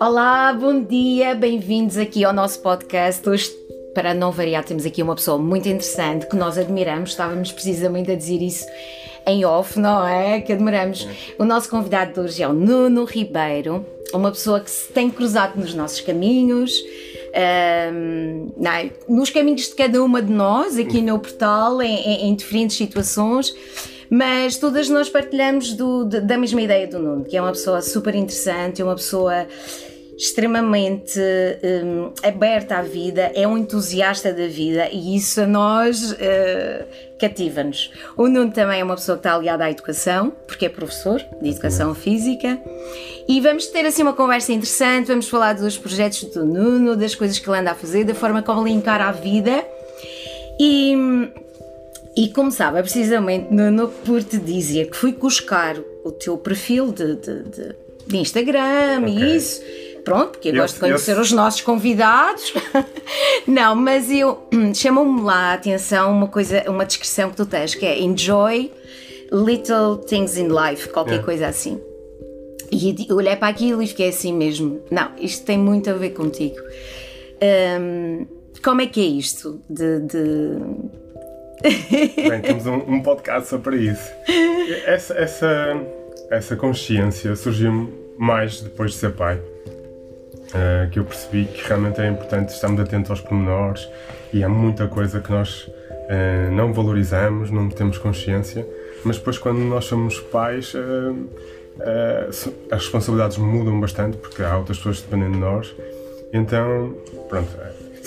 Olá, bom dia, bem-vindos aqui ao nosso podcast. Hoje, para não variar, temos aqui uma pessoa muito interessante que nós admiramos, estávamos precisamente a dizer isso em off, não é? Que admiramos. O nosso convidado de hoje é o Nuno Ribeiro, uma pessoa que se tem cruzado nos nossos caminhos. Um, não, nos caminhos de cada uma de nós, aqui no portal, em, em diferentes situações, mas todas nós partilhamos do, da mesma ideia do Nuno, que é uma pessoa super interessante, uma pessoa extremamente um, aberta à vida, é um entusiasta da vida e isso a nós uh, cativa-nos. O Nuno também é uma pessoa que está ligada à educação, porque é professor de educação física. E vamos ter assim uma conversa interessante, vamos falar dos projetos do Nuno, das coisas que ele anda a fazer, da forma como ele encara a vida. E, e como sabe, é precisamente Nuno por te dizer que fui buscar o teu perfil de, de, de, de Instagram okay. e isso pronto, porque eu, eu gosto de conhecer eu... os nossos convidados. Não, mas eu chamou-me lá a atenção uma coisa, uma descrição que tu tens, que é enjoy little things in life, qualquer yeah. coisa assim. E eu olhei para aquilo e fiquei assim mesmo. Não, isto tem muito a ver contigo. Um, como é que é isto de... de... Bem, temos um, um, podcast só para isso. Essa, essa, essa consciência surgiu mais depois de ser pai uh, que eu percebi que realmente é importante estarmos atentos aos pormenores e há muita coisa que nós uh, não valorizamos, não temos consciência, mas depois quando nós somos pais uh, as responsabilidades mudam bastante porque há outras pessoas que dependem de nós. Então, pronto,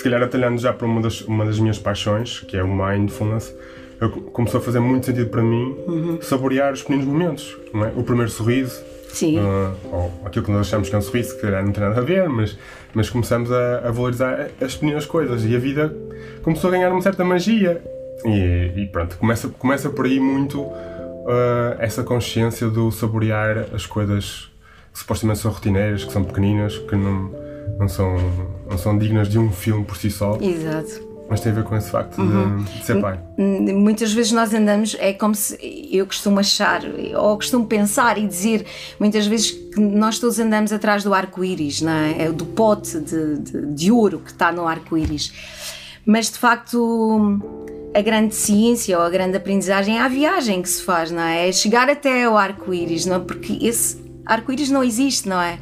calhar atalhando já para uma das, uma das minhas paixões, que é o mindfulness, eu, começou a fazer muito sentido para mim uhum. saborear os pequenos momentos, é? o primeiro sorriso, Sim. Uh, ou aquilo que nós achamos que é um sorriso, que calhar não tem nada a ver, mas, mas começamos a, a valorizar as pequenas coisas e a vida começou a ganhar uma certa magia. E, e pronto, começa, começa por aí muito uh, essa consciência do saborear as coisas que supostamente são rotineiras, que são pequeninas, que não, não, são, não são dignas de um filme por si só. Exato. Mas tem a ver com esse facto uhum. de, de, ser pai. Muitas vezes nós andamos, é como se eu costumo achar, ou costumo pensar e dizer, muitas vezes que nós todos andamos atrás do arco-íris, é? é? do pote de, de, de ouro que está no arco-íris. Mas de facto, a grande ciência ou a grande aprendizagem é a viagem que se faz, não é? É chegar até o arco-íris, não é? Porque esse arco-íris não existe, não é?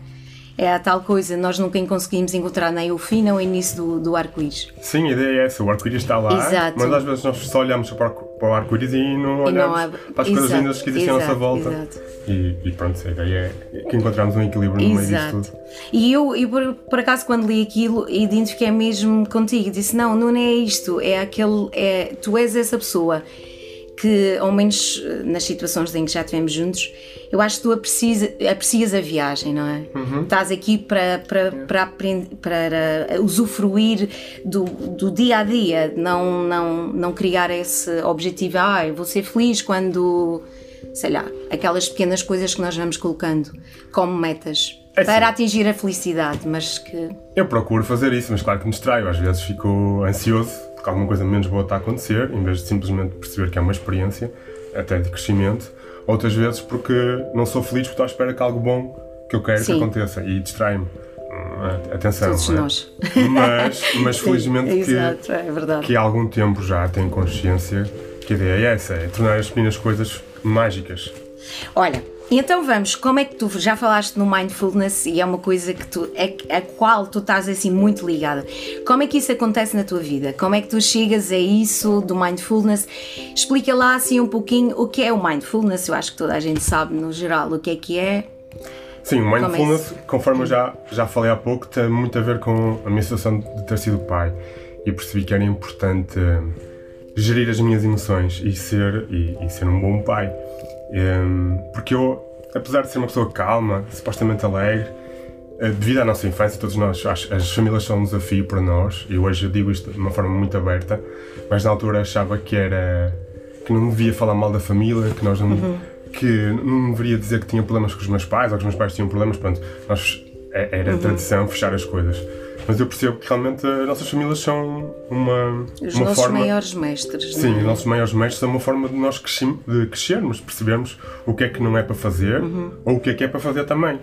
É a tal coisa, nós nunca conseguimos encontrar nem o fim nem o início do, do arco-íris. Sim, a ideia é essa, o arco-íris está lá, exato. mas às vezes nós só olhamos para o arco-íris e não olhamos e não há... para as exato, coisas lindas que existem à nossa volta. E, e, pronto, a ideia é que encontramos um equilíbrio no meio disso tudo. E eu, eu por, por, acaso, quando li aquilo, identifiquei mesmo contigo, disse: Não, não é isto, é aquele, é, tu és essa pessoa que, ao menos eh, nas situações em que já estivemos juntos, eu acho que tu aprecias, aprecias a viagem, não é? Uhum. Estás aqui para, para, para, aprender, para usufruir do, do dia a dia, não, não, não criar esse objetivo, ah, eu vou ser feliz quando, sei lá, aquelas pequenas coisas que nós vamos colocando como metas. É para atingir a felicidade, mas que. Eu procuro fazer isso, mas claro que me distraio. Às vezes fico ansioso porque alguma coisa menos boa está a acontecer, em vez de simplesmente perceber que é uma experiência, até de crescimento. Outras vezes porque não sou feliz porque estou à espera que algo bom que eu quero Sim. que aconteça e distrai-me. Hum, atenção, Todos é? nós. Mas, mas Sim, felizmente que, exato, é que há algum tempo já tenho consciência que a ideia é essa, é tornar as pequenas coisas mágicas. Olha, então vamos, como é que tu já falaste no mindfulness e é uma coisa que tu, é, a qual tu estás assim muito ligada. Como é que isso acontece na tua vida? Como é que tu chegas a isso do mindfulness? Explica lá assim um pouquinho o que é o mindfulness. Eu acho que toda a gente sabe no geral o que é que é. Sim, o mindfulness, conforme eu já, já falei há pouco, tem muito a ver com a minha situação de ter sido pai. E percebi que era importante gerir as minhas emoções e ser, e, e ser um bom pai. Um, porque eu, apesar de ser uma pessoa calma, supostamente alegre, eh, devido à nossa infância, todos nós, as, as famílias são um desafio para nós, e hoje eu digo isto de uma forma muito aberta, mas na altura achava que era que não devia falar mal da família, que nós não, uhum. que não deveria dizer que tinha problemas com os meus pais, ou que os meus pais tinham problemas, pronto, nós, é, era uhum. tradição fechar as coisas. Mas eu percebo que realmente as nossas famílias são uma, Os uma nossos forma. maiores mestres. Sim, é? os nossos maiores mestres são uma forma de nós crescim- de crescermos, percebermos o que é que não é para fazer Uhum. ou o que é que é para fazer também.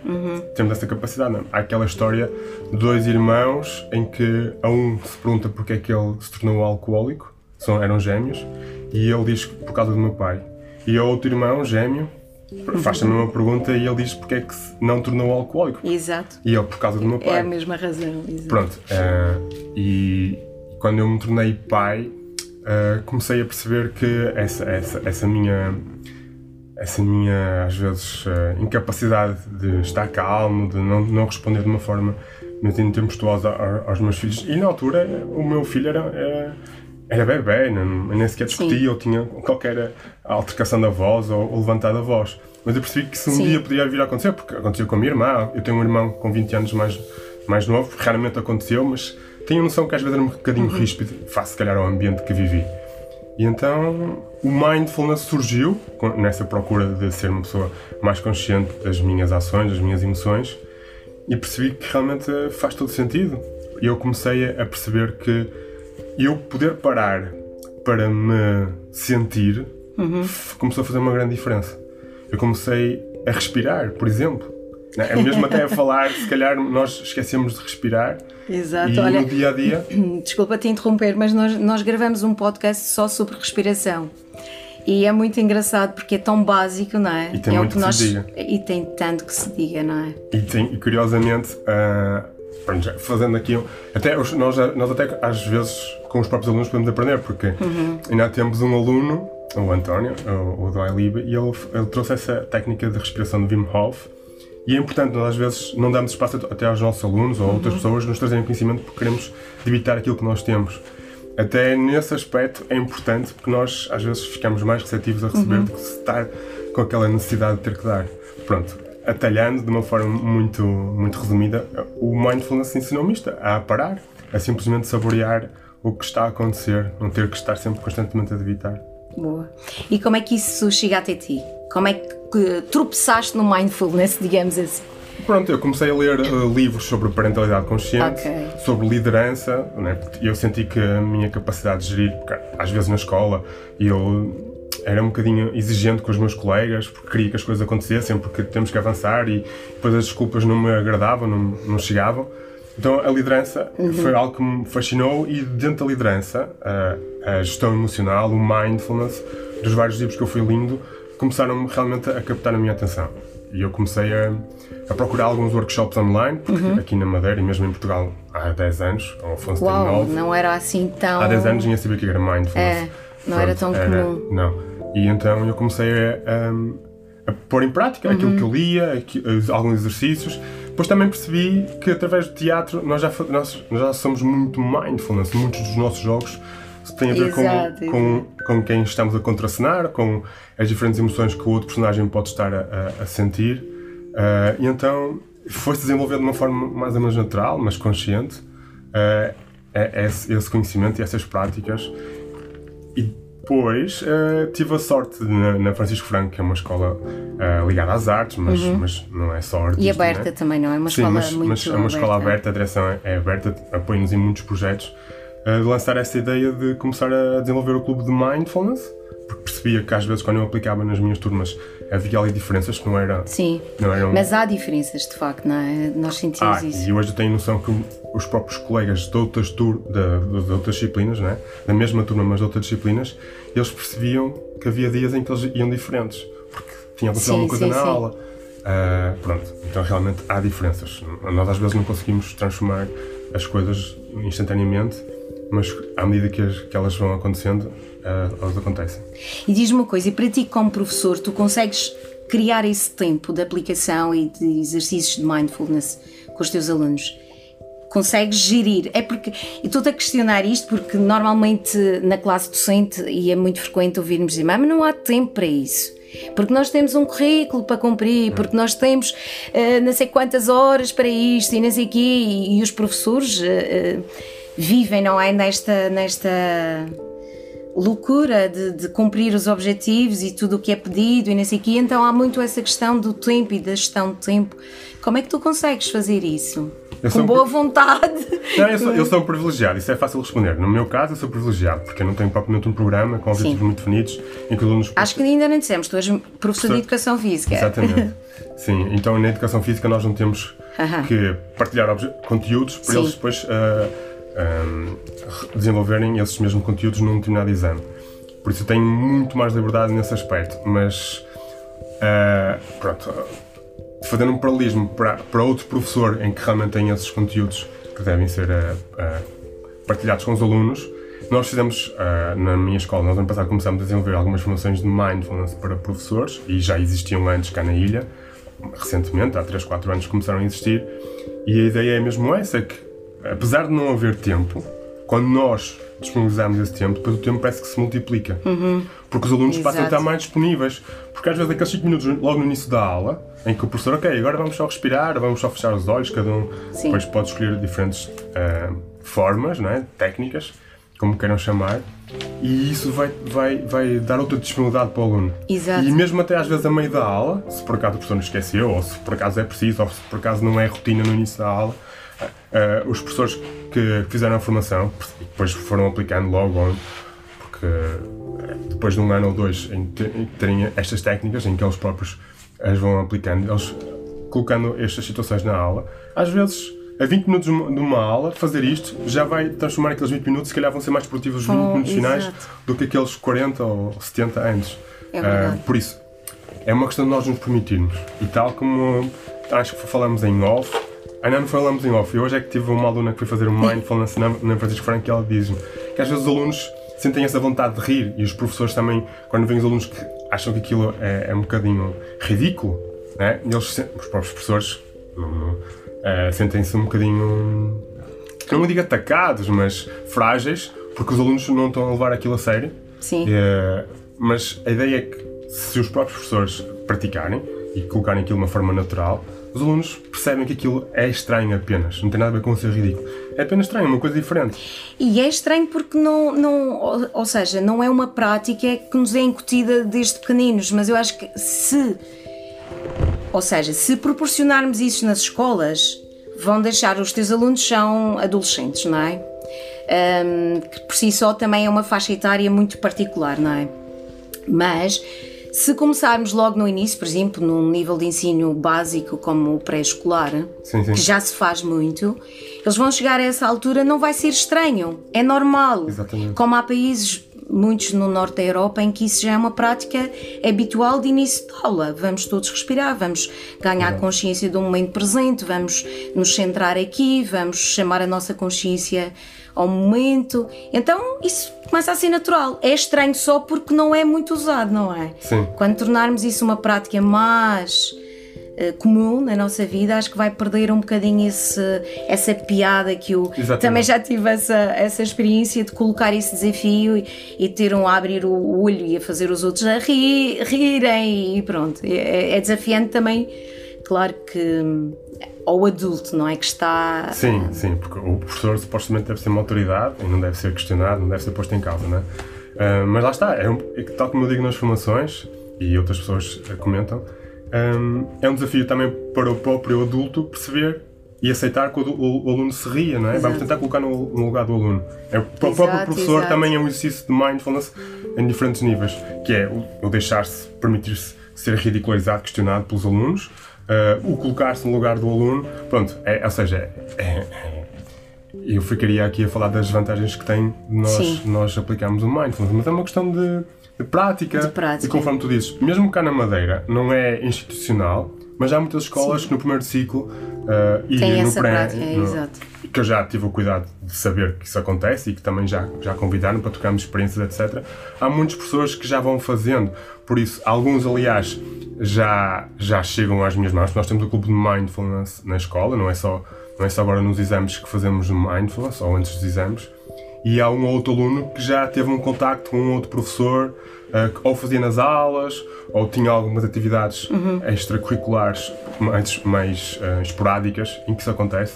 Temos essa capacidade. Não? é? Há aquela história de dois irmãos em que a um se pergunta porque é que ele se tornou alcoólico, são, eram gêmeos, e ele diz que por causa do meu pai. E o outro irmão, gêmeo, faz a mesma pergunta e ele diz porque é que se não tornou alcoólico. Exato. E ele por causa do meu pai. É a mesma razão. Exato. Pronto, eh, e quando eu me tornei pai, eh, comecei a perceber que essa, essa, essa minha, essa minha, às vezes, eh, incapacidade de estar calmo, de não, não responder de uma forma muito intempestuosa a- aos meus filhos, e na altura o meu filho era. era era bebê, não, nem sequer discutia ou tinha qualquer altercação da voz ou, ou levantar da voz. Mas eu percebi que se um Sim. dia podia vir a acontecer, porque aconteceu com a minha irmã, eu tenho um irmão com 20 anos mais, mais novo, raramente aconteceu, mas tenho a noção que às vezes era um bocadinho ríspido, face se calhar ao ambiente que vivi. E então o mindfulness surgiu nessa procura de ser uma pessoa mais consciente das minhas ações, das minhas emoções, e percebi que realmente faz todo sentido. E eu comecei a perceber que eu poder parar para me sentir f- começou a fazer uma grande diferença. Eu comecei a respirar, por exemplo. É mesmo até a falar, se calhar nós esquecemos de respirar Exato. e Olha, no dia a dia. desculpa te interromper, mas nós, nós gravamos um podcast só sobre respiração. E é muito engraçado porque é tão básico, não é? E tem é o muito que se nós diga. E tem tanto que se diga, não é? E, tem, e curiosamente, já fazendo aqui, até os- nós, nós até às vezes com os próprios alunos podemos aprender, porque Uhum. ainda temos um aluno, o António, o, o do iLib, e ele, ele trouxe essa técnica de respiração de Wim Hof. E é importante, nós às vezes não damos espaço at- até aos nossos alunos ou Uhum. outras pessoas nos trazerem conhecimento porque queremos debitar aquilo que nós temos. Até nesse aspecto é importante porque nós às vezes ficamos mais receptivos a receber Uhum. do que estar com aquela necessidade de ter que dar. Pronto, atalhando de uma forma muito, muito resumida, o mindfulness ensinou-me isto, a parar, a simplesmente saborear o que está a acontecer, não ter que estar sempre constantemente a debitar. Boa. E como é que isso chega até ti? Como é que tropeçaste no mindfulness, digamos assim? Pronto, eu comecei a ler eh, livros sobre parentalidade consciente, Ok. sobre liderança, né? eu senti que a minha capacidade de gerir, porque às vezes na escola eu era um bocadinho exigente com os meus colegas, porque queria que as coisas acontecessem, porque temos que avançar e depois as desculpas não me agradavam, não, não chegavam. Então a liderança foi algo que me fascinou e dentro da liderança, a, a gestão emocional, o mindfulness, dos vários livros que eu fui lendo, começaram realmente a captar a minha atenção. E eu comecei a, a procurar alguns workshops online, porque aqui na Madeira e mesmo em Portugal há 10 anos, o Afonso tem Uau, 9, não era assim tão. há 10 anos nem sabia que era mindfulness. É, não era tão comum. Não. E então eu comecei a, a, a pôr em prática aquilo Uhum. que eu lia, aqui- os- alguns exercícios. Depois também percebi que através do teatro nós já, nós, nós já somos muito mindfulness. Muitos dos nossos jogos têm a ver com, Exato, com, com quem estamos a contracenar, com as diferentes emoções que o outro personagem pode estar a, a- sentir. Ah, e então foi-se desenvolver de uma forma mais ou menos natural, mas consciente, é- esse, esse conhecimento e essas práticas. E depois eh, tive a sorte de, na, na Francisco Franco, que é uma escola eh, ligada às artes, mas, mas não é só artista. Uhum. E aberta né? também, não é? Uma Sim, escola mas, muito mas é uma escola aberta, a direção é, é aberta, apoia-nos em muitos projetos. eh, de lançar essa ideia de começar a desenvolver o clube de mindfulness, porque percebia que às vezes quando eu aplicava nas minhas turmas havia ali diferenças que não era. Sim. Não eram, Mas há diferenças, de facto, não é? Nós sentimos ah, isso. e hoje eu tenho noção que os próprios colegas de outras, tur de, de outras disciplinas, né? da mesma turma, mas de outras disciplinas, eles percebiam que havia dias em que eles iam diferentes, porque tinha acontecido alguma coisa sim, na sim. aula. Ah, pronto, então realmente há diferenças. Nós às vezes não conseguimos transformar as coisas instantaneamente, mas à medida que, as- que elas vão acontecendo, ah, elas acontecem. E diz-me uma coisa, e para ti como professor, tu consegues criar esse tempo de aplicação e de exercícios de mindfulness com os teus alunos? Consegues gerir? É porque, e estou-te a questionar isto porque normalmente na classe docente, e é muito frequente ouvirmos dizer, mas não há tempo para isso. Porque nós temos um currículo para cumprir, porque nós temos eh, não sei quantas horas para isto e não sei o quê, e, e os professores eh, eh, vivem, não é? Nesta, nesta loucura de, de, cumprir os objetivos e tudo o que é pedido e não sei o quê, então há muito essa questão do tempo e da gestão do tempo. Como é que tu consegues fazer isso? Eu com boa vontade. Não, eu, sou, eu sou um privilegiado, isso é fácil responder. No meu caso, eu sou privilegiado, porque eu não tenho propriamente um programa com objetivos Sim. muito definidos em que alunos. Acho que ainda não dissemos, tu és professor, professor de Educação Física. Exatamente. Sim, então na Educação Física nós não temos uh -huh. que partilhar conteúdos para Sim. eles depois. Uh, um, desenvolverem esses mesmos conteúdos num determinado exame. Por isso eu tenho muito mais liberdade nesse aspecto, mas uh, pronto, fazendo um paralelismo para, para outro professor em que realmente tem esses conteúdos que devem ser uh, uh, partilhados com os alunos, nós fizemos, na minha escola, nós ano passado começámos a desenvolver algumas formações de mindfulness para professores e já existiam antes cá na ilha, recentemente, há 3, 4 anos começaram a existir, e a ideia é mesmo essa, que apesar de não haver tempo, quando nós disponibilizamos esse tempo, depois o tempo parece que se multiplica. Uhum. Porque os alunos Exato. passam a estar mais disponíveis. Porque às vezes aqueles 5 minutos logo no início da aula, em que o professor, ok, agora vamos só respirar, vamos só fechar os olhos, cada um Sim. depois pode escolher diferentes uh, formas, não é? técnicas, como queiram chamar, e isso vai, vai, vai dar outra disponibilidade para o aluno. Exato. E mesmo até às vezes a meio da aula, se por acaso o professor não esqueceu, ou se por acaso é preciso, ou se por acaso não é rotina no início da aula, uh, os professores que fizeram a formação e depois foram aplicando logo porque eh, depois de um ano ou dois em terem estas técnicas em que eles próprios as vão aplicando, eles colocando estas situações na aula, às vezes a 20 minutos de uma aula, fazer isto já vai transformar aqueles 20 minutos, se calhar vão ser mais produtivos os 20 oh, minutos finais do que aqueles 40 ou 70 antes. É uh, por isso, é uma questão de nós nos permitirmos. E tal como acho que falamos em off, Ainda não falamos em off. Eu hoje é que tive uma aluna que foi fazer um mindfulness na, na Francisco Franco e ela diz-me que às vezes os alunos sentem essa vontade de rir e os professores também, quando vêm os alunos que acham que aquilo é, é um bocadinho ridículo, né? eles, os próprios professores uh, sentem-se um bocadinho, não digo atacados, mas frágeis, porque os alunos não estão a levar aquilo a sério. Sim. Uh, mas a ideia é que se os próprios professores praticarem e colocarem aquilo de uma forma natural, os alunos percebem que aquilo é estranho apenas, não tem nada a ver com ser ridículo. É apenas estranho, é uma coisa diferente. E é estranho porque não, não ou seja, não é uma prática que nos é incutida desde pequeninos, mas eu acho que se, ou seja, se proporcionarmos isso nas escolas, vão deixar os teus alunos são adolescentes, não é? Um, que por si só também é uma faixa etária muito particular, não é? Mas se começarmos logo no início, por exemplo, num nível de ensino básico como o pré-escolar, que já se faz muito, eles vão chegar a essa altura, não vai ser estranho, é normal. Exatamente. Como há países, muitos no norte da Europa, em que isso já é uma prática habitual de início de aula. Vamos todos respirar, vamos ganhar é. consciência do momento presente, vamos nos centrar aqui, vamos chamar a nossa consciência ao momento. Então isso começa a ser natural. É estranho só porque não é muito usado, não é? Sim. Quando tornarmos isso uma prática mais uh, comum na nossa vida, acho que vai perder um bocadinho esse, essa piada que eu Exatamente. também já tive essa, essa experiência de colocar esse desafio e, e ter um a abrir o olho e a fazer os outros a rir, rirem e pronto. É, é desafiante também. Claro que ao adulto, não é? Que está. Sim, sim, porque o professor supostamente deve ser uma autoridade e não deve ser questionado, não deve ser posto em causa, não é? Uh, mas lá está, é, um, é tal como eu digo nas formações e outras pessoas comentam, um, é um desafio também para o próprio adulto perceber e aceitar que o, o, o aluno se ria, não é? Exato. Vamos tentar colocar no, no, lugar do aluno. É, para o próprio professor exato. também é um exercício de mindfulness em diferentes níveis, que é o, o deixar-se, permitir-se ser ridicularizado, questionado pelos alunos, uh, o colocar-se no lugar do aluno, pronto, é, ou seja, é, é, eu ficaria aqui a falar das vantagens que tem nós, nós aplicarmos o mindfulness, mas é uma questão de, de, prática, de prática. E conforme tu dizes, mesmo cá na Madeira, não é institucional, mas há muitas escolas Sim. que no primeiro ciclo uh, e Tem no pré, prática, é, no, que eu já tive o cuidado de saber que isso acontece e que também já, já convidaram para tocarmos experiências, etc. Há muitas pessoas que já vão fazendo, por isso, alguns, aliás, já, já chegam às minhas mãos. Nós temos o clube de mindfulness na escola, não é só, não é só agora nos exames que fazemos mindfulness, ou antes dos exames. E há um outro aluno que já teve um contacto com um outro professor, uh, que ou fazia nas aulas, ou tinha algumas atividades uhum. extracurriculares mais, mais uh, esporádicas em que isso acontece.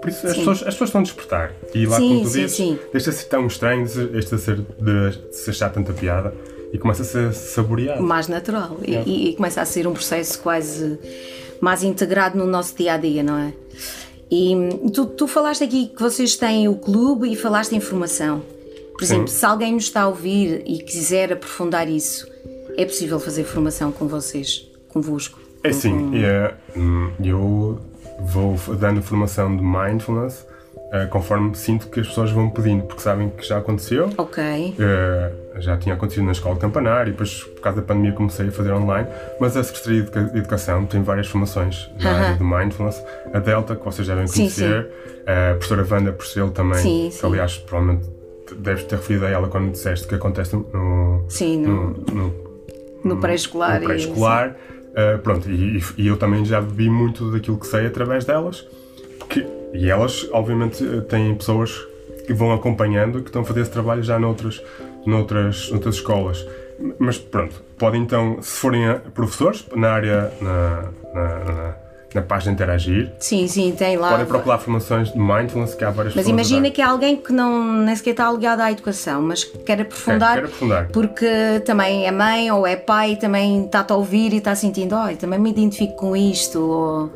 Por isso as pessoas, as pessoas estão a despertar. E lá, Sim, como tu dizes, sim. deixa de ser tão estranho, deixa de ser, de se achar tanta piada e começa a ser saboreado. mais natural e- e, e começa a ser um processo quase mais integrado no nosso dia a dia, não é? E tu, tu falaste aqui que vocês têm o clube e falaste em formação. Por exemplo, se alguém nos está a ouvir e quiser aprofundar isso, é possível fazer formação com vocês, convosco? É sim, e, eh, hum, eu vou dando formação de mindfulness eh, conforme sinto que as pessoas vão pedindo, porque sabem que já aconteceu. Ok. Eh, já tinha acontecido na escola de campanar e depois, por causa da pandemia, comecei a fazer online. Mas a Secretaria de Educa- Educação tem várias formações na Aham. área de mindfulness. A Delta, que vocês devem Sim, conhecer, a professora Wanda Porcel também, Sim, que sim. aliás, provavelmente deves ter referido a ela quando disseste que acontece no, Sim, no, no, no pré-escolar. no e- pré-escolar. Uh, pronto, e, e- eu também já bebi muito daquilo que sei através delas. Que, e elas, obviamente, têm pessoas que vão acompanhando que estão a fazer esse trabalho já noutras, noutras, noutras escolas. Mas pronto, podem então, se forem professores, na área, na, na, na, na página Interagir, Sim, sim, tem lá. podem procurar formações de mindfulness que há várias Mas imagina que há alguém que não, nem sequer está ligado à educação, mas que quer aprofundar, Quer- quer aprofundar. porque também é mãe ou é pai, também está-te a ouvir e está sentindo, olha, também me identifico com isto. Ou...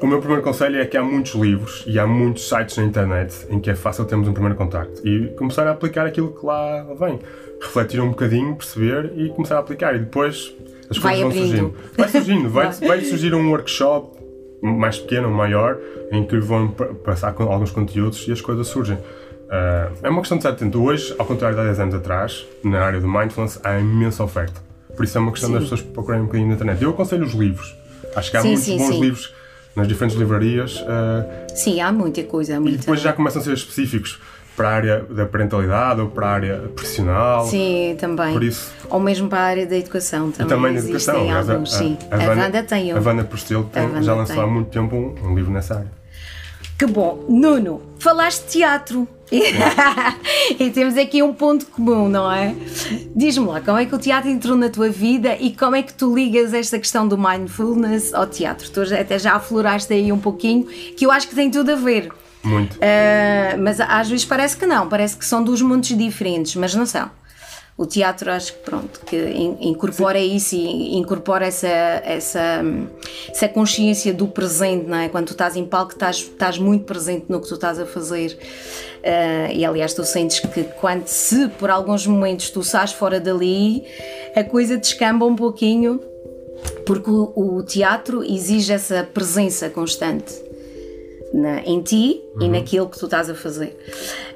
O meu primeiro conselho é que há muitos livros e há muitos sites na internet em que é fácil termos um primeiro contacto e começar a aplicar aquilo que lá vem. Refletir um bocadinho, perceber e começar a aplicar. E depois as Vai coisas vão abrindo. surgindo. Vai surgindo, vai, vai surgir um workshop mais pequeno ou maior em que vão pa- passar com alguns conteúdos e as coisas surgem. Ah, é uma questão de estar atento. Hoje, ao contrário de há 10 anos atrás, na área do mindfulness, há imensa oferta. Por isso é uma questão Sim. das pessoas procurarem um bocadinho na internet. Eu aconselho os livros. Acho que há Sim, muitos sim, bons livros nas diferentes livrarias ah, Sim, há muita coisa. Há e muita... depois já começam a ser específicos para a área da parentalidade ou para a área profissional. Sim, também. Por isso, Ou mesmo para a área da educação e também. também na educação. alguns, sim. A, tem um. A Wanda Postel tem- A Wanda já lançou há muito tempo um, um livro nessa área. Que bom. Nuno, falaste de teatro. e temos aqui um ponto comum, não é? Diz-me lá, como é que o teatro entrou na tua vida e como é que tu ligas esta questão do mindfulness ao teatro? Tu até já afloraste aí um pouquinho, que eu acho que tem tudo a ver. Muito. Ah, mas às vezes parece que não, parece que são dois mundos diferentes, mas não são. O teatro acho que pronto, que in- incorpora isso e incorpora essa, essa, essa consciência do presente, não é? Quando tu estás em palco estás, estás muito presente no que tu estás a fazer. Ah, e aliás tu sentes que quando se por alguns momentos tu sais fora dali, a coisa descamba um pouquinho porque o, o teatro exige essa presença constante na- em ti e naquilo que tu estás a fazer.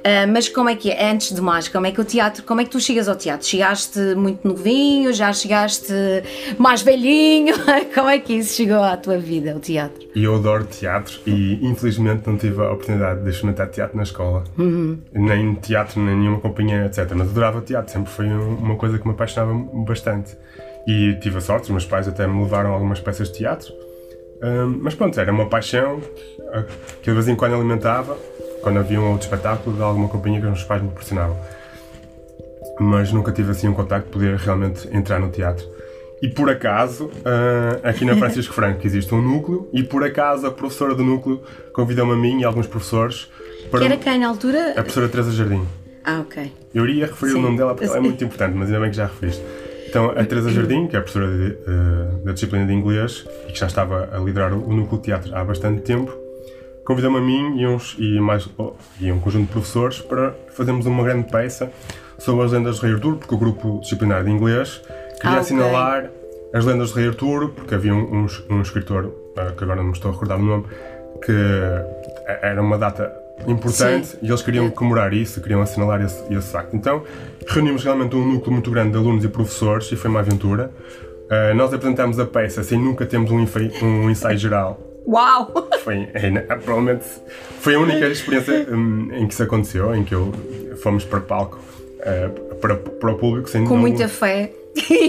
Ah, mas como é que é? Antes de mais, como é que o teatro, como é que tu chegas ao teatro? Chegaste muito novinho, já chegaste mais velhinho? como é que isso chegou à tua vida, o teatro? Eu adoro teatro e infelizmente não tive a oportunidade de experimentar teatro na escola. Uhum. Nem teatro, nem nenhuma companhia, etc. Mas adorava teatro, sempre foi um- uma coisa que me apaixonava bastante. E tive a sorte, os meus pais até me levaram a algumas peças de teatro. Hum, mas pronto, era uma paixão que de vez em quando alimentava, quando havia um outro espetáculo de alguma companhia que os meus pais me proporcionavam. Mas nunca tive assim um contacto de poder realmente entrar no teatro. E por acaso, ah, aqui na Francisco Franco existe um núcleo, e por acaso a professora do núcleo convidou-me a mim e alguns professores para. Que era quem na altura? A professora Teresa Jardim. Ah, ok. Eu iria referir Sim. o nome dela porque ela é muito importante, mas ainda bem que já referiste. Então, a Teresa Jardim, que é a professora de, eh, da disciplina de inglês e que já estava a liderar o, o núcleo de teatro há bastante tempo, convidou-me a mim e, uns, e, mais, oh, e um conjunto de professores para fazermos uma grande peça sobre as lendas de Rei Arturo, porque o grupo disciplinar de inglês queria Ah, ok. assinalar as lendas de Rei Arturo, porque havia um, um, um escritor, eh, que agora não me estou a recordar o nome, que era uma data importante Sim. e eles queriam comemorar isso, queriam assinalar esse, esse facto. Então reunimos realmente um núcleo muito grande de alunos e professores e foi uma aventura. Uh, nós apresentámos a peça sem nunca termos um, um ensaio geral. Uau! Foi, é, ina- provavelmente foi a única experiência hum, em que isso aconteceu, em que eu fomos para palco uh, para, para o público sem Com não- muita fé.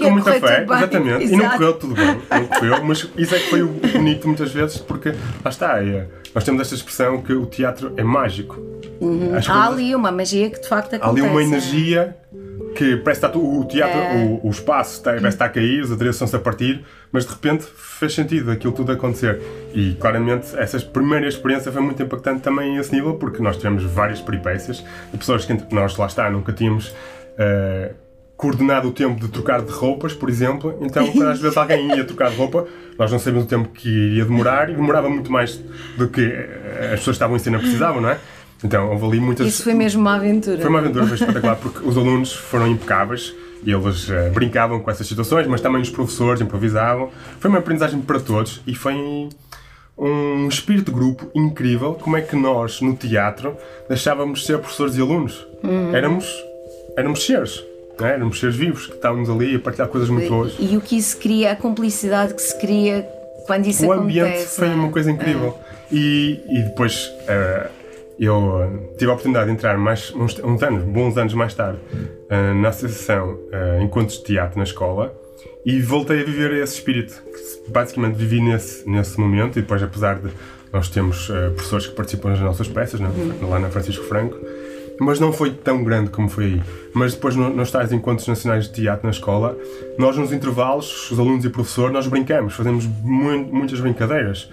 com muita fé, exatamente. E não Exato. correu tudo bem, não correu, mas isso é que foi o bonito muitas vezes, porque lá está, é, nós temos esta expressão que o teatro é mágico. Há coisas- ali uma magia que de facto há acontece. ali uma energia que parece que está o teatro, é. o, o, espaço está, parece estar a cair, os adereços estão-se a partir, mas de repente fez sentido aquilo tudo acontecer. E claramente essa primeira experiência foi muito impactante também a esse nível, porque nós tivemos várias peripécias de pessoas que nós lá está, nunca tínhamos. Uh, coordenado o tempo de trocar de roupas, por exemplo. Então, quando às vezes alguém ia trocar de roupa, nós não sabíamos o tempo que iria demorar e demorava muito mais do que eh, as pessoas que estavam em cena precisavam, não é? Então, houve ali muitas. Isso foi mesmo uma aventura. Foi uma aventura, foi espetacular, porque os alunos foram impecáveis e eles uh, brincavam com essas situações, mas também os professores improvisavam. Foi uma aprendizagem para todos e foi um espírito de grupo incrível. Como é que nós, no teatro, deixávamos de ser professores e alunos? Uhum. Éramos, éramos seres. É? Éramos seres vivos que estávamos ali a partilhar coisas muito boas. E, e o que isso cria, a cumplicidade que se cria quando isso o acontece. O ambiente foi é? uma coisa incrível. É. E, e depois uh, eu eh, tive a oportunidade de entrar mais, uns, uns anos, bons anos mais tarde, uh, na Associação uh, Encontros de Teatro na escola e voltei a viver esse espírito. Que basicamente vivi nesse, nesse momento e depois, apesar de nós temos uh, professores que participam das nossas peças, né, uhum. lá na Francisco Franco, mas não foi tão grande como foi aí. Mas depois, no, nos tais encontros nacionais de teatro na escola, nós nos intervalos, os alunos e o professor, nós brincamos, fazemos muito, muitas brincadeiras.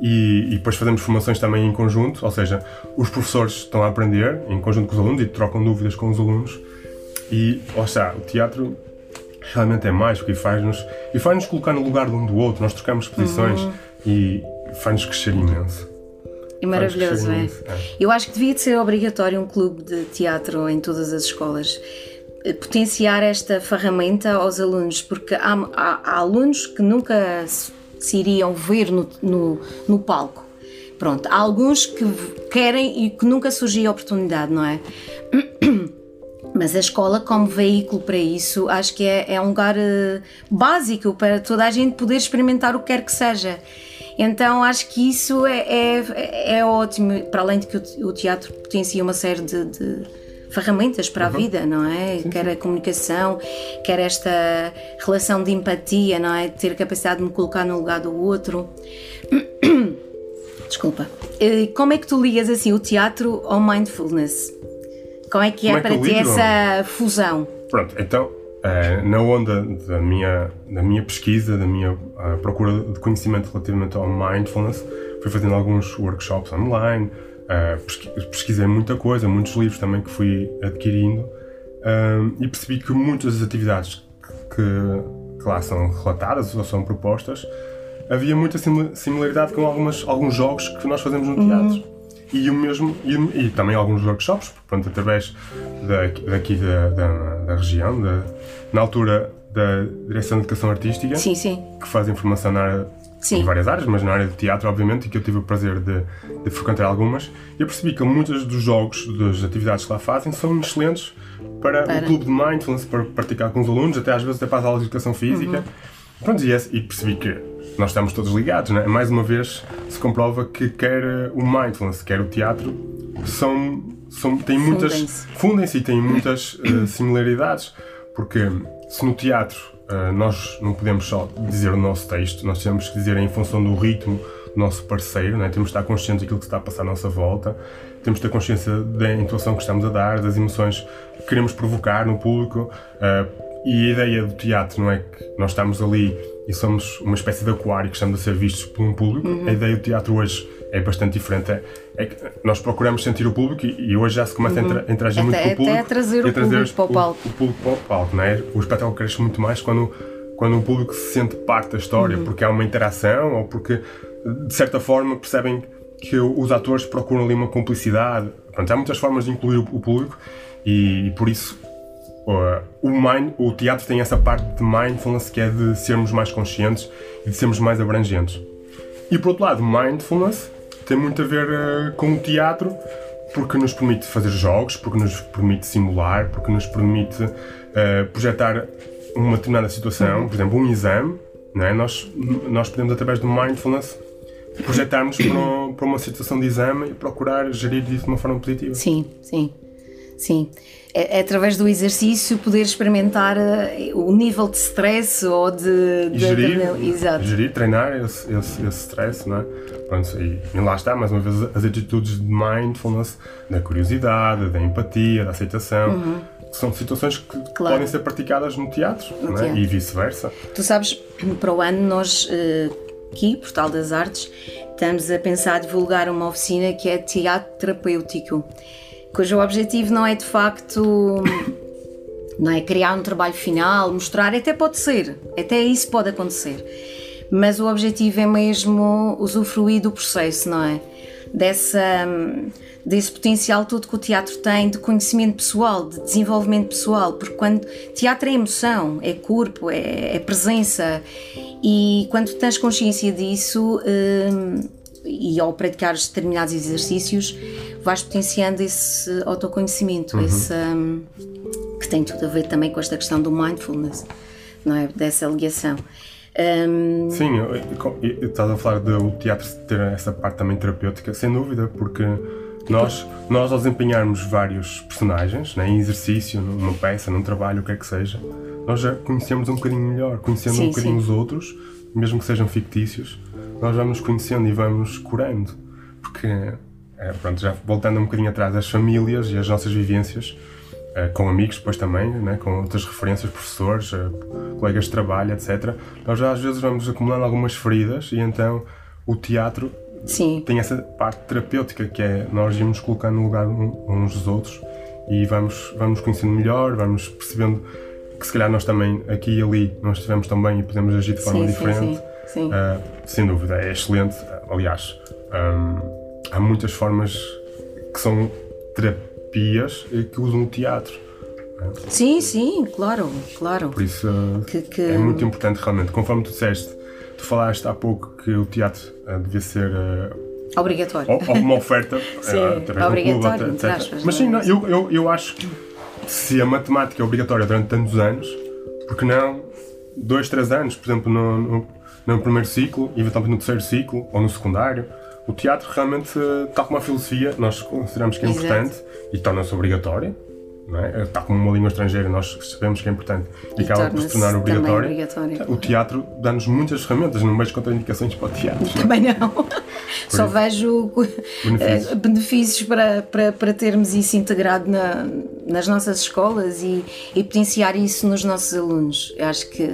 E, e, depois fazemos formações também em conjunto, ou seja, os professores estão a aprender em conjunto com os alunos e trocam dúvidas com os alunos. E, lá está, o teatro realmente é mágico e faz-nos e faz-nos colocar no lugar de um do outro. Nós trocamos posições uhum. e faz-nos crescer imenso. E maravilhoso, é? é? Eu acho que devia de ser obrigatório um clube de teatro em todas as escolas. Eh, potenciar esta ferramenta aos alunos, porque há, há, há alunos que nunca se iriam ver no, no, no palco. Pronto, há alguns que querem e que nunca surgiu a oportunidade, não é? Mas a escola, como veículo para isso, acho que é, é um lugar uh, básico para toda a gente poder experimentar o que quer que seja. Então acho que isso é, é, é ótimo, para além de que o, teatro potencia uma série de, de ferramentas para a uhum. vida, não é? Sim, quer sim. a comunicação, quer esta relação de empatia, não é? Ter a capacidade de me colocar no lugar do outro. Desculpa. Como é que tu ligas assim o teatro ao mindfulness? Como é que é, é para ti essa fusão? Pronto, então Uh, na onda da minha, da minha pesquisa, da minha uh, procura de conhecimento relativamente ao mindfulness, fui fazendo alguns workshops online, uh, pesquisei muita coisa, muitos livros também que fui adquirindo e percebi que muitas das atividades que, que lá são relatadas ou são propostas havia muita similaridade com algumas, alguns jogos que nós fazemos no teatro. Uhum e o mesmo e, e, também alguns workshops, pronto, através da, daqui da, da, da região, da, na altura da Direção de Educação Artística, sim, sim. que fazem formação na área, sim. em várias áreas, mas na área do teatro, obviamente, e que eu tive o prazer de, de frequentar algumas, e eu percebi que muitos dos jogos, das atividades que lá fazem, são excelentes para, para. o clube de mindfulness, para praticar com os alunos, até às vezes até para as aulas de educação física. Uhum. Pronto, e, e percebi que nós estamos todos ligados, né? mais uma vez se comprova que quer o mindfulness, quer o teatro, são, são, têm muitas. fundem-se e têm muitas uh, similaridades, porque se no teatro uh, nós não podemos só dizer o nosso texto, nós temos que dizer em função do ritmo do nosso parceiro, né? temos de estar conscientes daquilo que está a passar à nossa volta, temos de ter consciência da intuação que estamos a dar, das emoções que queremos provocar no público. Uh, e a ideia do teatro não é que nós estamos ali e somos uma espécie de aquário que estamos a ser vistos por um público. Uhum. A ideia do teatro hoje é bastante diferente. É, é que nós procuramos sentir o público e, e hoje já se começa uhum. a interagir até, muito com o público. Até a trazer, o, trazer público para o palco. O, o, público para o palco, não é? O espetáculo cresce muito mais quando, quando o público se sente parte da história, uhum. porque há uma interação ou porque, de certa forma, percebem que os atores procuram ali uma cumplicidade. Pronto, há muitas formas de incluir o, o público e, e por isso o, mind, o teatro tem essa parte de mindfulness que é de sermos mais conscientes e de sermos mais abrangentes. E por outro lado, mindfulness tem muito a ver uh, com o teatro porque nos permite fazer jogos, porque nos permite simular, porque nos permite uh, projetar uma determinada situação, uhum. por exemplo, um exame. Não é? nós, nós podemos, através do mindfulness, projetarmos para, para uma situação de exame e procurar gerir isso de uma forma positiva. Sim, sim. Sim. É, é, através do exercício poder experimentar uh, o nível de stress ou de. de gerir, Exato. gerir, treinar esse, esse, esse stress, não é? Pronto, e, e, lá está, mais uma vez, as atitudes de mindfulness, da curiosidade, da empatia, da aceitação. Uhum. São situações que claro. podem ser praticadas no teatro, no é? teatro. e vice-versa. Tu sabes, para o ano, nós, uh, aqui, Portal das Artes, estamos a pensar divulgar uma oficina que é teatro terapêutico cujo objetivo não é de facto não é criar um trabalho final, mostrar, até pode ser, até isso pode acontecer, mas o objetivo é mesmo usufruir do processo, não é? Dessa, desse potencial todo que o teatro tem de conhecimento pessoal, de desenvolvimento pessoal, porque quando teatro é emoção, é corpo, é, é presença, e quando tens consciência disso, hum, e ao praticar determinados exercícios, vais potenciando esse autoconhecimento, uhum. esse, um, que tem tudo a ver também com esta questão do mindfulness, não é? Dessa ligação. Um... Sim, estás a falar do teatro ter essa parte também terapêutica, sem dúvida, porque nós, nós ao desempenharmos vários personagens, né, em exercício, numa peça, num trabalho, o que é que seja, nós já conhecemos um bocadinho melhor, conhecendo sim, um bocadinho sim. os outros, mesmo que sejam fictícios, nós vamos conhecendo e vamos curando. Porque, é, pronto, já voltando um bocadinho atrás, as famílias e as nossas vivências, é, com amigos depois também, né, com outras referências, professores, é, colegas de trabalho, etc., nós já às vezes vamos acumulando algumas feridas e então o teatro Sim. tem essa parte terapêutica que é nós irmos colocando no lugar uns dos outros e vamos, vamos conhecendo melhor, vamos percebendo que se calhar nós também aqui e ali não estivemos tão bem e podemos agir de forma sim, diferente. Sim, sim. Sim. Uh, sem dúvida, é excelente. Aliás, um, há muitas formas que são terapias que usam o teatro. É? Sim, sim, claro, claro. Por isso que, que... é muito importante realmente. Conforme tu disseste, tu falaste há pouco que o teatro uh, devia ser. Uh, Obrigatório. Ou, ou uma oferta sim, uh, obrigatório, clube, etc. Mas sim, não, eu, eu, eu acho que se a matemática é obrigatória durante tantos anos, porque não dois, três anos, por exemplo, no, no no primeiro ciclo, eventualmente no terceiro ciclo ou no secundário. O teatro realmente, tal como a filosofia, nós consideramos que é Exato. importante e torna-se obrigatório. Não é? Tal como uma língua estrangeira, nós sabemos que é importante e, e acaba por se tornar obrigatório. obrigatório. O teatro dá-nos muitas ferramentas, não vejo contraindicações para o teatro. Também não. Só vejo benefícios, eh, benefícios para, para, para termos isso integrado na, nas nossas escolas e, e potenciar isso nos nossos alunos. Eu acho que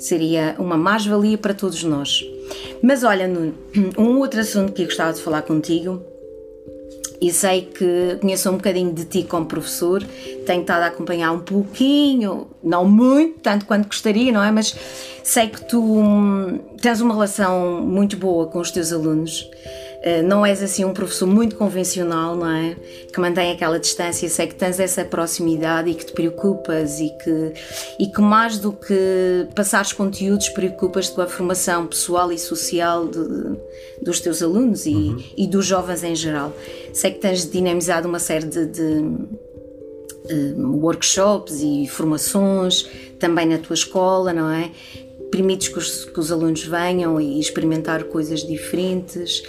seria uma mais-valia para todos nós. Mas olha, Nuno, um outro assunto que eu gostava de falar contigo, e sei que conheço um bocadinho de ti como professor, tenho estado a acompanhar um pouquinho, não muito, tanto quanto gostaria, não é? Mas sei que tu hum, tens uma relação muito boa com os teus alunos não és assim um professor muito convencional, não é? Que mantém aquela distância, sei que tens essa proximidade e que te preocupas e que, e que mais do que passares conteúdos, preocupas-te com a formação pessoal e social de, dos teus alunos e, uhum. e dos jovens em geral. Sei que tens dinamizado uma série de, de um, eh, workshops e formações também na tua escola, não é? Permites que os, que os alunos venham e experimentar coisas diferentes.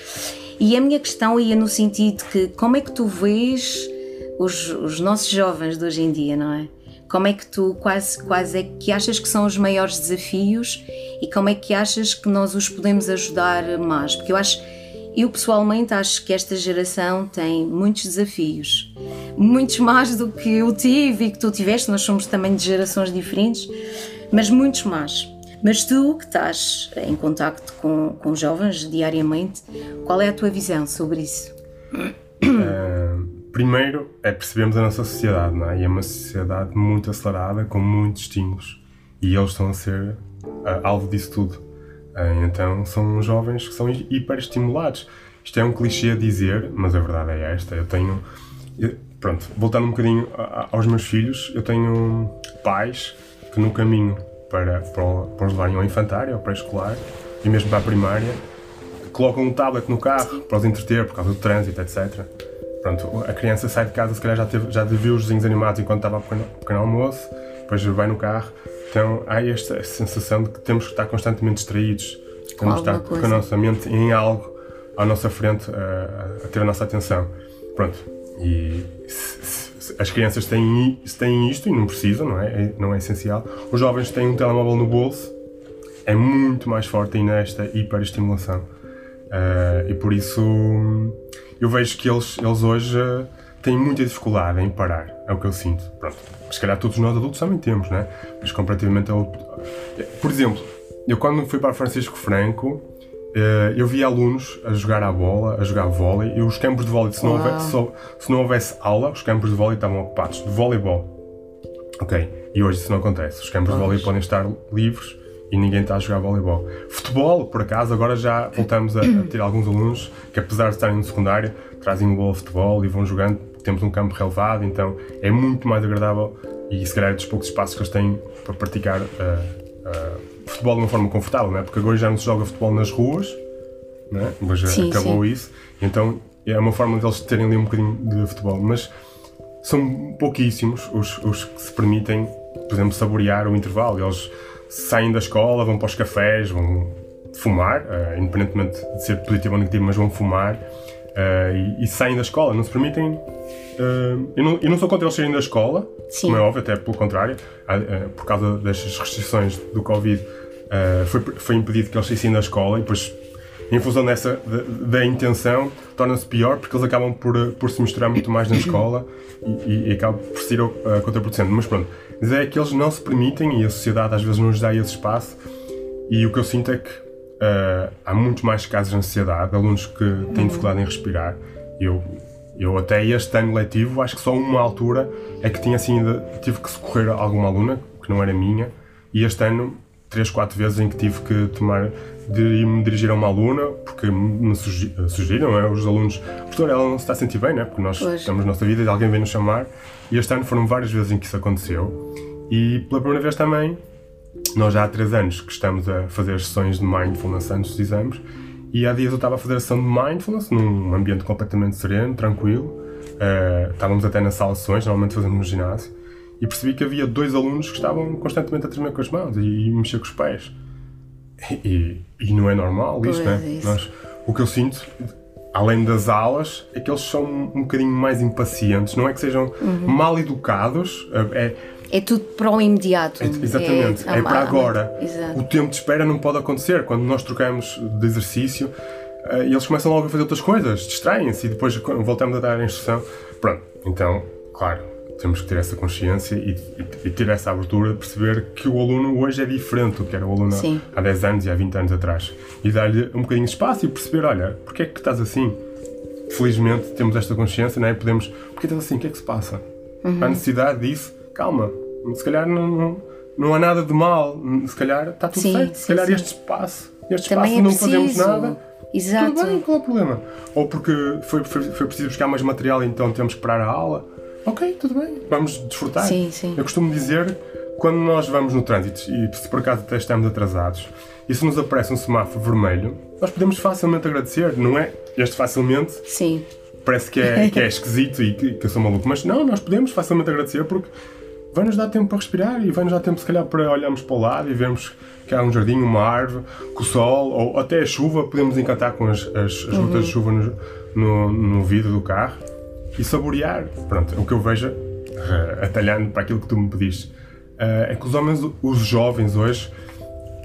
E a minha questão ia no sentido que como é que tu vês os, os nossos jovens de hoje em dia, não é? Como é que tu, quase, quase é que achas que são os maiores desafios e como é que achas que nós os podemos ajudar mais? Porque eu acho, eu pessoalmente acho que esta geração tem muitos desafios, muitos mais do que eu tive e que tu tiveste, nós somos também de gerações diferentes, mas muitos mais. Mas tu, que estás em contacto com, com jovens diariamente, qual é a tua visão sobre isso? Uh, primeiro é percebermos a nossa sociedade, não é? E é uma sociedade muito acelerada, com muitos estímulos. E eles estão a ser uh, alvo disso tudo. Uh, então são jovens que são hiperestimulados. Isto é um clichê a dizer, mas a verdade é esta. Eu tenho. Pronto, voltando um bocadinho aos meus filhos, eu tenho pais que no caminho para, para, para os levarem ao infantário, ao pré-escolar e mesmo para a primária, colocam um tablet no carro para os entreter por causa do trânsito, etc. Pronto, a criança sai de casa, se calhar já, teve, já viu os desenhos animados enquanto estava ao pequeno, pequeno almoço, depois vai no carro. Então há esta sensação de que temos que estar constantemente distraídos, temos que estar coisa. com a nossa mente em algo à nossa frente a, a ter a nossa atenção. Pronto, e se, se as crianças têm, têm isto e não precisam, não é? é? Não é essencial. Os jovens têm um telemóvel no bolso, é muito mais forte ainda esta hiperestimulação. Uh, e por isso eu vejo que eles, eles hoje têm muita dificuldade em parar, é o que eu sinto. Pronto. Se calhar todos nós adultos também temos, né? Mas comparativamente ao. Por exemplo, eu quando fui para Francisco Franco, eu vi alunos a jogar à bola, a jogar vôlei, e os campos de vôlei, se não, houvesse, se não houvesse aula, os campos de vôlei estavam ocupados de voleibol. Ok, e hoje isso não acontece. Os campos de vôlei podem estar livres e ninguém está a jogar voleibol. Futebol, por acaso, agora já voltamos a, a ter alguns alunos que, apesar de estarem no secundário, trazem um gol de futebol e vão jogando. Temos um campo relevado, então é muito mais agradável e se calhar é dos poucos espaços que eles têm para praticar uh, uh, futebol de uma forma confortável, não é? Porque agora já não se joga futebol nas ruas, não é? Mas sim, acabou sim. isso, então é uma forma deles terem ali um bocadinho de futebol, mas são pouquíssimos os, os que se permitem, por exemplo, saborear o intervalo. Eles saem da escola, vão para os cafés, vão fumar, uh, independentemente de ser positivo ou negativo, mas vão fumar uh, e, e, saem da escola, não se permitem. Uh, eu, não, eu não sou contra eles saírem da escola, Sim. como é óbvio, até pelo contrário, por causa destas restrições do Covid, foi, foi impedido que eles saíssem da escola e depois em função dessa da, da intenção, torna-se pior porque eles acabam por, por se misturar muito mais na escola e, e, e acaba por ser uh, contraproducente. Mas pronto, mas é que eles não se permitem e a sociedade às vezes não nos dá esse espaço. E o que eu sinto é que uh, há muito mais casos de ansiedade, alunos que têm dificuldade em respirar. Eu, eu até este ano letivo, acho que só uma altura é que tinha assim, tive que socorrer alguma aluna, que não era minha, e este ano três, quatro vezes em que tive que tomar de me dirigir a uma aluna, porque me sugeriram, é? os alunos, professor, ela não se está a sentir bem, né? porque nós pois. estamos na nossa vida e alguém vem nos chamar, e este ano foram várias vezes em que isso aconteceu, e pela primeira vez também, nós já há três anos que estamos a fazer sessões de mindfulness antes dos exames, e há dias eu estava a fazer a sessão de mindfulness num ambiente completamente sereno, tranquilo, uh, estávamos até na sala de sessões, normalmente fazemos no ginásio, e percebi que havia dois alunos que estavam constantemente a tremer com as mãos e, e mexer com os pés. E, e não é normal isto, né? Nós, o que eu sinto, além das aulas, é que eles são um bocadinho mais impacientes. Não é que sejam uhum. mal educados, é, é tudo para o imediato. É, exatamente, é, é para agora. O tempo de espera não pode acontecer. Quando nós trocamos de exercício, uh, eles começam logo a fazer outras coisas, distraem-se e depois voltamos a dar a instrução. Pronto, então, claro, temos que ter essa consciência e, e, e, ter essa abertura de perceber que o aluno hoje é diferente do que era o aluno Sim. há 10 anos e há 20 anos atrás. E dar-lhe um bocadinho de espaço e perceber, olha, porque é que estás assim? Felizmente temos esta consciência, não é? Podemos, porque estás assim? O que é que se passa? Uhum. Há necessidade disso? Calma, se calhar não, não, não há nada de mal, se calhar está tudo sim, certo. Se calhar sim. este espaço, este Também espaço é não fazemos nada. Exato. Tudo bem, qual é o problema? Ou porque foi, foi, foi preciso buscar mais material e então temos que parar a aula ok, tudo bem, vamos desfrutar. Sim, sim. Eu costumo dizer, quando nós vamos no trânsito e se por acaso até estamos atrasados, e se nos aparece um semáforo vermelho, nós podemos facilmente agradecer, não é? Este facilmente. Sim. Parece que é, que é esquisito e que, que eu sou maluco, mas não, nós podemos facilmente agradecer porque vai nos dar tempo para respirar e vai nos dar tempo, se calhar, para olharmos para o lado e vermos que há um jardim, uma árvore, com o sol ou até a chuva. Podemos encantar com as, as, as uhum. gotas de chuva no, no, no vidro do carro e saborear. Pronto, o que eu vejo, uh, atalhando para aquilo que tu me pediste, uh, é que os homens, os jovens hoje,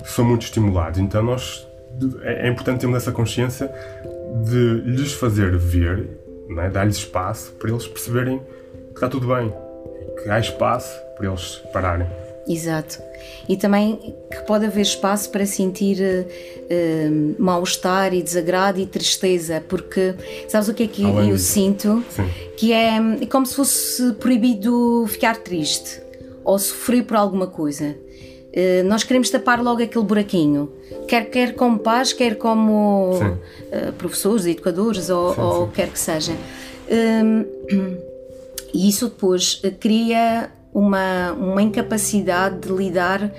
são muito estimulados. Então nós é, é importante termos essa consciência de lhes fazer ver, é? dar-lhes espaço para eles perceberem que está tudo bem, que há espaço para eles pararem. Exato. E também que pode haver espaço para sentir uh, mal-estar e desagrado e tristeza, porque sabes o que é que Além eu disso. sinto? Sim. Que é, é como se fosse proibido ficar triste ou sofrer por alguma coisa. Uh, nós queremos tapar logo aquele buraquinho, quer, quer como pais, quer como professores, educadores ou, sim, ou quer que seja. e isso depois cria uma, uma incapacidade de lidar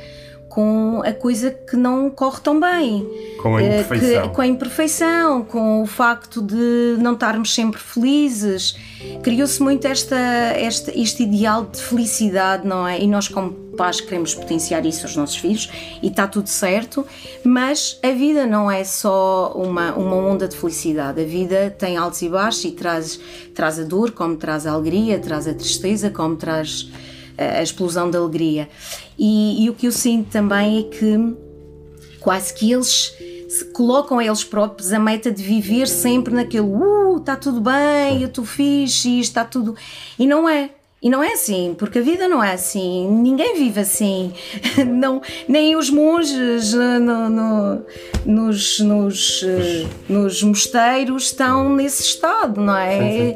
com a coisa que não corre tão bem. Com a Eh, imperfeição. que- com a imperfeição, com o facto de não estarmos sempre felizes. Criou-se muito esta, esta, este ideal de felicidade, não é? E nós, como pais, queremos potenciar isso aos nossos filhos e está tudo certo, mas a vida não é só uma, uma onda de felicidade. A vida tem altos e baixos e traz, traz a dor, como traz a alegria, traz a tristeza, como traz a explosão de alegria. E, e o que eu sinto também é que quase que eles se colocam a eles próprios a meta de viver sempre naquele uh, está tudo bem, eu estou fixe, está tudo. E não é. E não é assim, porque a vida não é assim, ninguém vive assim, não, nem os monges eh, no- no- nos, nos, eh, nos mosteiros estão nesse estado, não é? Sim, sim.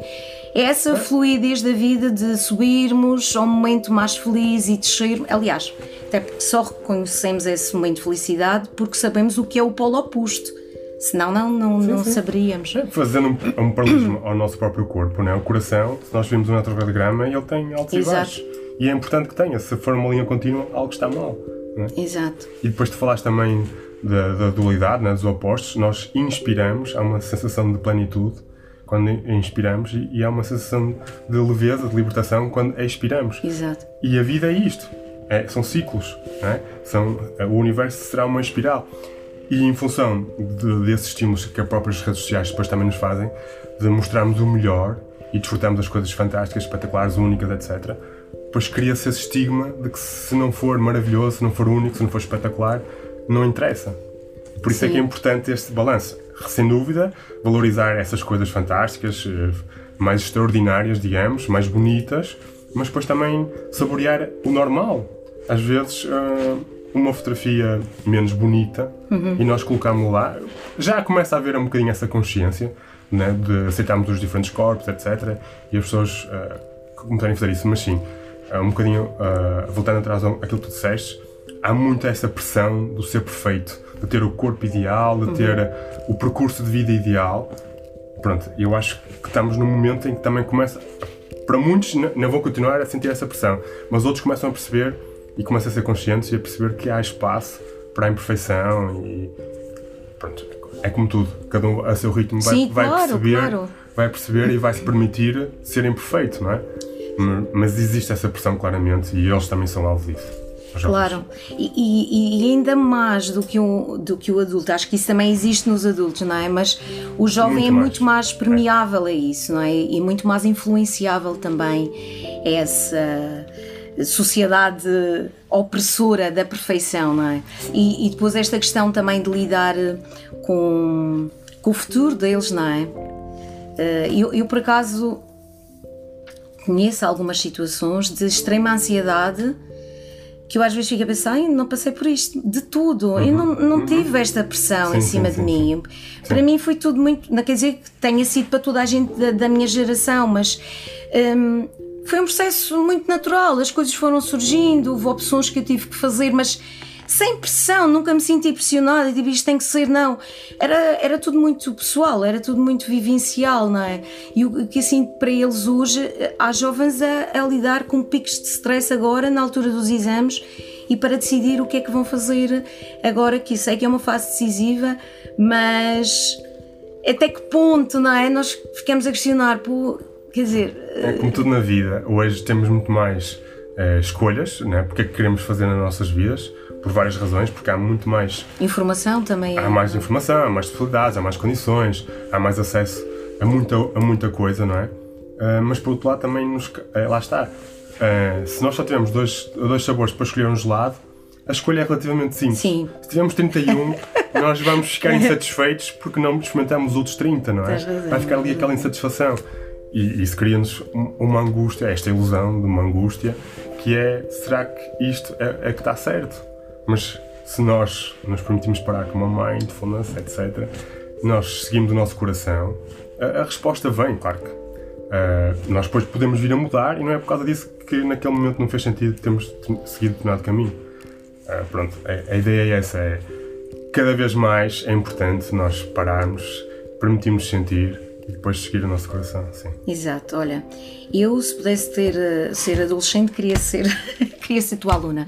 É essa fluidez da vida de subirmos ao momento mais feliz e descer. Aliás, até porque só reconhecemos esse momento de felicidade porque sabemos o que é o polo oposto. Senão não, não, não sim. saberíamos. Fazendo um, um paralelismo ao nosso próprio corpo, né? o coração, se nós vimos um eletrocardiograma, ele tem altos Exato. e baixos. E é importante que tenha, se for uma linha contínua, algo está mal. né? Exato. E depois tu falaste também da, da dualidade, né? dos opostos. Nós inspiramos, há uma sensação de plenitude quando inspiramos e, há uma sensação de leveza, de libertação quando expiramos. Exato. E a vida é isto. É, são ciclos. Né? São, o universo será uma espiral. E em função de- desses estímulos que as próprias redes sociais depois também nos fazem, de mostrarmos o melhor e desfrutarmos das coisas fantásticas, espetaculares, únicas, etc., depois cria-se esse estigma de que se não for maravilhoso, se não for único, se não for espetacular, não interessa. Por isso é Sim. que é importante este balanço. Sem dúvida, valorizar essas coisas fantásticas, eh, mais extraordinárias, digamos, mais bonitas, mas depois também saborear o normal. Às vezes, eh, uma fotografia menos bonita e nós colocámos lá, já começa a haver um bocadinho essa consciência né, de aceitarmos os diferentes corpos, etc. E as pessoas eh, começarem a fazer isso, mas sim, um bocadinho eh, voltando atrás àquilo que tu disseste, há muito essa pressão do ser perfeito, de ter o corpo ideal, de ter eh, o percurso de vida ideal. Pronto, eu acho que estamos num momento em que também começa. Para muitos, não vão continuar a sentir essa pressão, mas outros começam a perceber e começam a ser conscientes e a perceber que há espaço para a imperfeição e. Pronto, é como tudo, cada um a seu ritmo vai, Sim, vai claro, perceber. claro. Vai perceber e vai se permitir ser imperfeito, não é? Mas existe essa pressão claramente e eles também são alvo disso. Claro, e, e- e ainda mais do que, o, do que o adulto, acho que isso também existe nos adultos, não é? Mas o jovem Muito é mais. muito mais permeável a isso, não é? E muito mais influenciável também a essa sociedade opressora da perfeição, não é? E, e depois esta questão também de lidar com, com o futuro deles, não é? Eh, Eu, eu por acaso conheço algumas situações de extrema ansiedade que eu às vezes fico a pensar, "Ai, não passei por isto, de tudo, eu não, não tive esta pressão Sim, em sim, cima sim, de mim. Para mim foi tudo muito, não quer dizer que tenha sido para toda a gente da, da minha geração, mas hum, foi um processo muito natural, as coisas foram surgindo, houve opções que eu tive que fazer, mas sem pressão, nunca me senti pressionada e tipo, isto tem que ser, não. Era, era tudo muito pessoal, era tudo muito vivencial, não é? E o que sinto para eles hoje, há jovens a, a lidar com picos de stress agora, na altura dos exames, e para decidir o que é que vão fazer agora, que sei que é uma fase decisiva, mas até que ponto, não é? Nós ficamos a questionar, pô, quer dizer, É como tudo na vida, hoje temos muito mais eh, escolhas, né? porque é que queremos fazer nas nossas vidas, por várias razões, porque há muito mais, informação também é. há mais informação, há mais possibilidades, há mais condições, há mais acesso a muita, a muita coisa, não é? Ah, mas por outro lado também nos, eh, lá está, Ah, se nós só tivermos dois, dois sabores para escolher um gelado, a escolha é relativamente simples. Sim. Se tivermos 31, nós vamos ficar insatisfeitos porque não experimentamos os outros 30, não é? Vai ficar ali aquela insatisfação. E isso cria-nos um- uma angústia, esta ilusão de uma angústia, que é: será que isto é, é que está certo? Mas se nós nos permitimos parar com uma mindfulness, etc., nós seguimos o nosso coração, a, a resposta vem, claro que. ah, nós depois podemos vir a mudar e não é por causa disso que naquele momento não fez sentido termos seguido determinado caminho. Ah, pronto, a, a ideia é essa: é cada vez mais é importante nós pararmos, permitirmos sentir e depois seguir o nosso coração. Sim. Exato, olha, eu se pudesse ter, eh, ser adolescente queria ser queria ser tua aluna.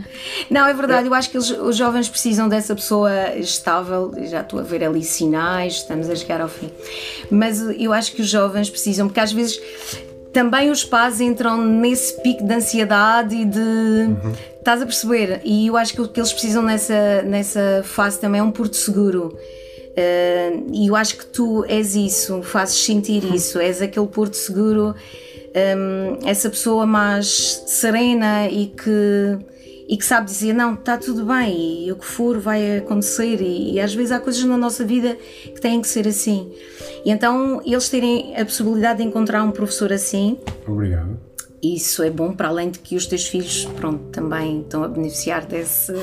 Não, é verdade, eu acho que eles, os jovens precisam dessa pessoa estável, já estou a ver ali sinais, estamos a chegar ao fim. Mas eu acho que os jovens precisam, porque às vezes também os pais entram nesse pico de ansiedade e de. Uhum. Estás a perceber? E eu acho que o que eles precisam nessa, nessa fase também é um porto seguro. Uh, e eu acho que tu és isso, fazes sentir isso, és aquele porto seguro, um, essa pessoa mais serena e que, e que sabe dizer: Não, está tudo bem, e o que for vai acontecer. E, e às vezes há coisas na nossa vida que têm que ser assim. E então eles terem a possibilidade de encontrar um professor assim. Obrigado. Isso é bom, para além de que os teus filhos, pronto, também estão a beneficiar desse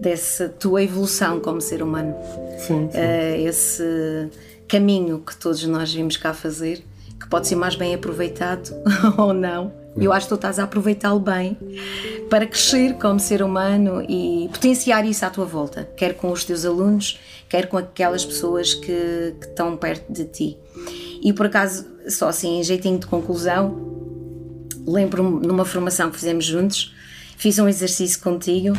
dessa tua evolução como ser humano. Sim, sim. Uh, esse caminho que todos nós vimos cá fazer, que pode ser mais bem aproveitado ou não. Eu acho que tu estás a aproveitá-lo bem para crescer como ser humano e potenciar isso à tua volta, quer com os teus alunos, quer com aquelas pessoas que, que estão perto de ti. E por acaso, só assim, em jeitinho de conclusão, lembro-me numa formação que fizemos juntos, fiz um exercício contigo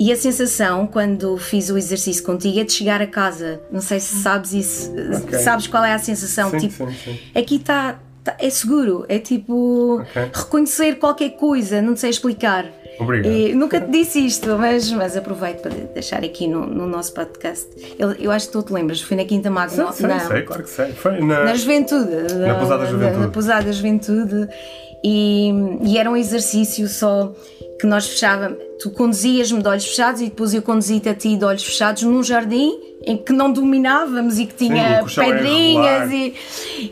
e a sensação, quando fiz o exercício contigo, é de chegar a casa. Não sei se sabes isso. Okay. Sabes qual é a sensação? Sim, tipo, sim, sim. aqui está. Tá, é seguro. É tipo okay. reconhecer qualquer coisa, não sei explicar. Obrigado. E, nunca te disse isto, mas, mas aproveito para deixar aqui no, no nosso podcast. Eu, eu acho que tu te lembras, foi na Quinta Magna. Sei, não, sei, claro que sei. Foi na, na Juventude. Na Pousada Juventude. Na, na Pousada Juventude. E, e era um exercício só que nós fechávamos, tu conduzias-me de olhos fechados e depois eu conduzi-te a ti de olhos fechados num jardim em que não dominávamos e que tinha Sim, pedrinhas e,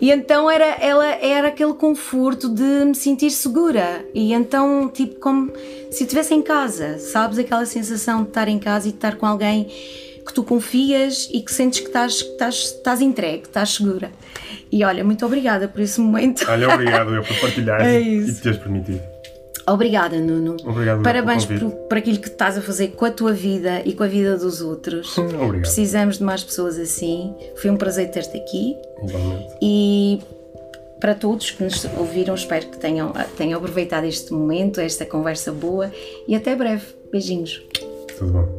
e então era, ela, era aquele conforto de me sentir segura. E então tipo como se estivesse em casa, sabes? Aquela sensação de estar em casa e de estar com alguém que tu confias e que sentes que estás, que estás, estás entregue, estás segura. E olha, muito obrigada por esse momento. Olha, obrigado eu por partilhar é e teres permitido. Obrigada, Nuno. Obrigado, Parabéns por, por aquilo que estás a fazer com a tua vida e com a vida dos outros. Obrigado. Precisamos de mais pessoas assim. Foi um prazer ter-te aqui. Igualmente. E para todos que nos ouviram, espero que tenham, tenham aproveitado este momento, esta conversa boa e até breve. Beijinhos. Tudo bom.